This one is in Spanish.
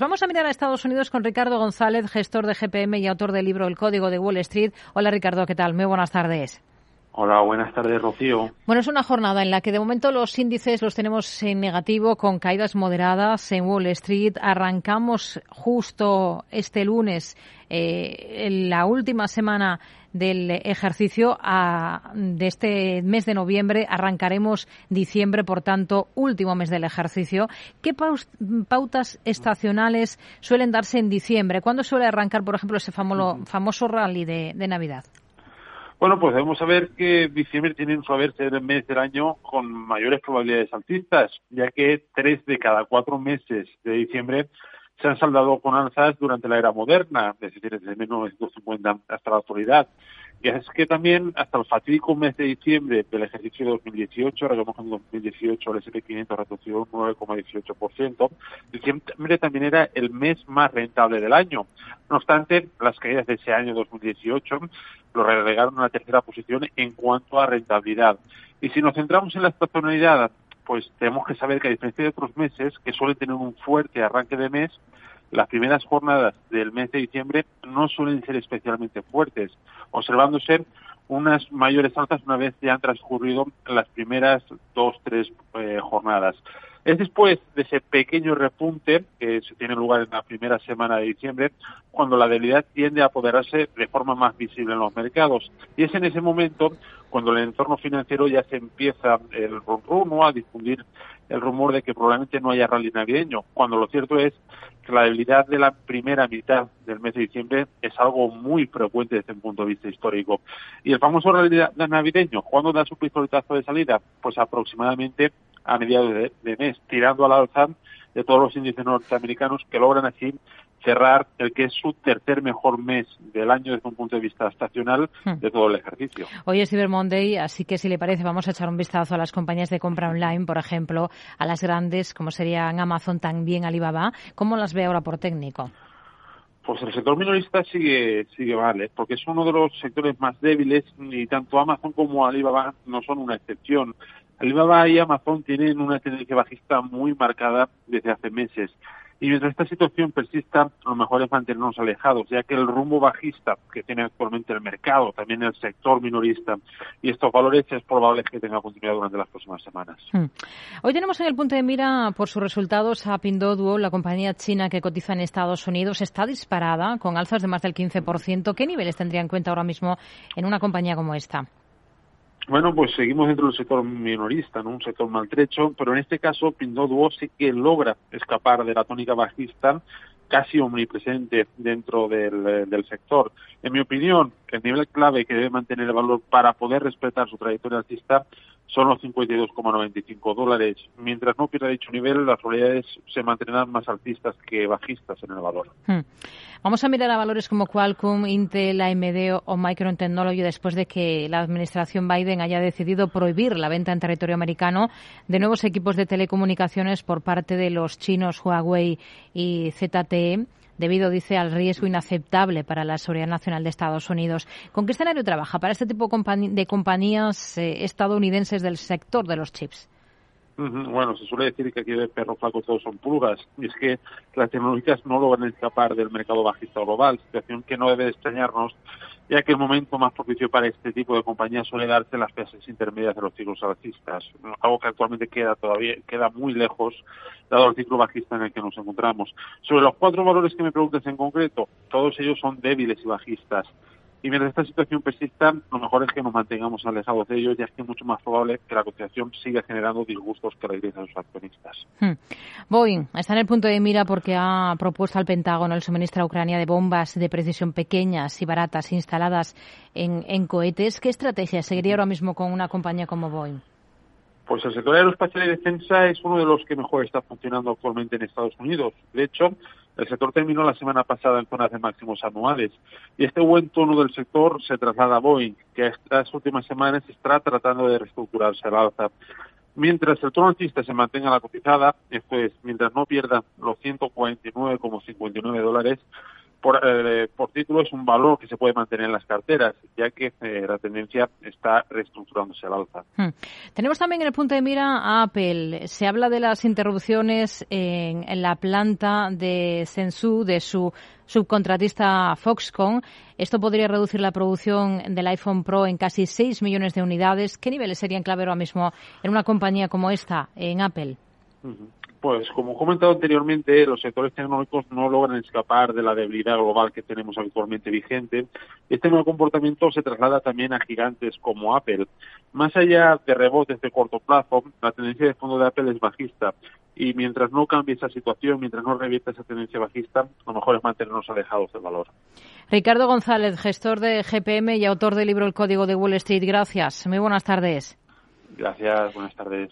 Vamos a mirar a Estados Unidos con Ricardo González, gestor de GPM y autor del libro El Código de Wall Street. Hola Ricardo, ¿qué tal? Muy buenas tardes. Hola, buenas tardes, Rocío. Bueno, es una jornada en la que de momento los índices los tenemos en negativo, con caídas moderadas en Wall Street. Arrancamos justo este lunes, eh, en la última semana del ejercicio de este mes de noviembre. Arrancaremos diciembre, por tanto, último mes del ejercicio. ¿Qué pautas estacionales suelen darse en diciembre? ¿Cuándo suele arrancar, por ejemplo, ese famoso, famoso rally de Navidad? Bueno, pues debemos saber que diciembre tiene su haber ser el mes del año con mayores probabilidades alcistas, ya que tres de cada cuatro meses de diciembre se han saldado con alzas durante la era moderna, desde 1950 hasta la actualidad. Y es que también hasta el fatídico mes de diciembre del ejercicio de 2018, recordemos que en 2018 el SP500 redució un 9,18%, diciembre también era el mes más rentable del año. No obstante, las caídas de ese año 2018 lo relegaron a la tercera posición en cuanto a rentabilidad. Y si nos centramos en la estacionalidad, pues tenemos que saber que a diferencia de otros meses, que suelen tener un fuerte arranque de mes, las primeras jornadas del mes de diciembre no suelen ser especialmente fuertes, observándose unas mayores altas una vez ya han transcurrido las primeras dos, tres eh, jornadas. Es después de ese pequeño repunte que se tiene lugar en la primera semana de diciembre cuando la debilidad tiende a apoderarse de forma más visible en los mercados. Y es en ese momento cuando el entorno financiero ya se empieza el rumbo a difundir el rumor de que probablemente no haya rally navideño, cuando lo cierto es que la debilidad de la primera mitad del mes de diciembre es algo muy frecuente desde un punto de vista histórico. Y el famoso rally navideño, ¿cuándo da su pistoletazo de salida? Pues aproximadamente a mediados de, mes, tirando al alza de todos los índices norteamericanos que logran así cerrar el que es su tercer mejor mes del año desde un punto de vista estacional hmm. de todo el ejercicio. Hoy es Cyber Monday, así que si le parece vamos a echar un vistazo a las compañías de compra online, por ejemplo, a las grandes como serían Amazon, también Alibaba. ¿Cómo las ve ahora por técnico? Pues el sector minorista sigue sigue mal, ¿eh? porque es uno de los sectores más débiles y tanto Amazon como Alibaba no son una excepción. Alibaba y Amazon tienen una tendencia bajista muy marcada desde hace meses. Y mientras esta situación persista, lo mejor es mantenernos alejados, ya que el rumbo bajista que tiene actualmente el mercado, también el sector minorista y estos valores es probable que tenga continuidad durante las próximas semanas. Hmm. Hoy tenemos en el punto de mira por sus resultados a Pinduoduo, la compañía china que cotiza en Estados Unidos, está disparada con alzas de más del 15%. ¿Qué niveles tendría en cuenta ahora mismo en una compañía como esta? Bueno, pues seguimos dentro del sector minorista, ¿no? Un sector maltrecho, pero en este caso Pinduoduo sí que logra escapar de la tónica bajista casi omnipresente dentro del, eh, del, sector. En mi opinión, el nivel clave que debe mantener el valor para poder respetar su trayectoria alcista son los 52,95 dólares. Mientras no pierda dicho nivel, las probabilidades se mantendrán más altistas que bajistas en el valor. Hmm. Vamos a mirar a valores como Qualcomm, Intel, AMD o Micron Technology después de que la administración Biden haya decidido prohibir la venta en territorio americano de nuevos equipos de telecomunicaciones por parte de los chinos Huawei y ZTE debido, dice, al riesgo inaceptable para la seguridad nacional de Estados Unidos. ¿Con qué escenario trabaja para este tipo de compañías eh, estadounidenses del sector de los chips? Bueno, se suele decir que aquí de perro flaco todos son pulgas, y es que las tecnologías no logran escapar del mercado bajista global, situación que no debe extrañarnos ya que el momento más propicio para este tipo de compañías suele darse en las fases intermedias de los ciclos alcistas, algo que actualmente queda todavía queda muy lejos dado el ciclo bajista en el que nos encontramos. Sobre los cuatro valores que me preguntas en concreto, todos ellos son débiles y bajistas. Y mientras esta situación persista, lo mejor es que nos mantengamos alejados de ellos, ya que es mucho más probable que la cotización siga generando disgustos que regresen a sus accionistas. Hmm. Boeing está en el punto de mira porque ha propuesto al Pentágono el suministro a Ucrania de bombas de precisión pequeñas y baratas instaladas en, en cohetes. ¿Qué estrategia seguiría ahora mismo con una compañía como Boeing? Pues el sector aeroespacial y defensa es uno de los que mejor está funcionando actualmente en Estados Unidos. De hecho, el sector terminó la semana pasada en zonas de máximos anuales y este buen tono del sector se traslada a Boeing, que estas últimas semanas está tratando de reestructurarse al alza. Mientras el tono alcista se mantenga la cotizada, esto es, mientras no pierda los 149,59 dólares, por, eh, por título es un valor que se puede mantener en las carteras, ya que eh, la tendencia está reestructurándose al alza. Hmm. Tenemos también en el punto de mira a Apple. Se habla de las interrupciones en, en la planta de Sensu, de su subcontratista Foxconn. Esto podría reducir la producción del iPhone Pro en casi 6 millones de unidades. ¿Qué niveles serían clave ahora mismo en una compañía como esta, en Apple? Pues como he comentado anteriormente, los sectores tecnológicos no logran escapar de la debilidad global que tenemos habitualmente vigente. Este nuevo comportamiento se traslada también a gigantes como Apple. Más allá de rebotes de corto plazo, la tendencia de fondo de Apple es bajista. Y mientras no cambie esa situación, mientras no revierta esa tendencia bajista, lo mejor es mantenernos alejados del valor. Ricardo González, gestor de GPM y autor del libro El Código de Wall Street. Gracias. Muy buenas tardes. Gracias. Buenas tardes.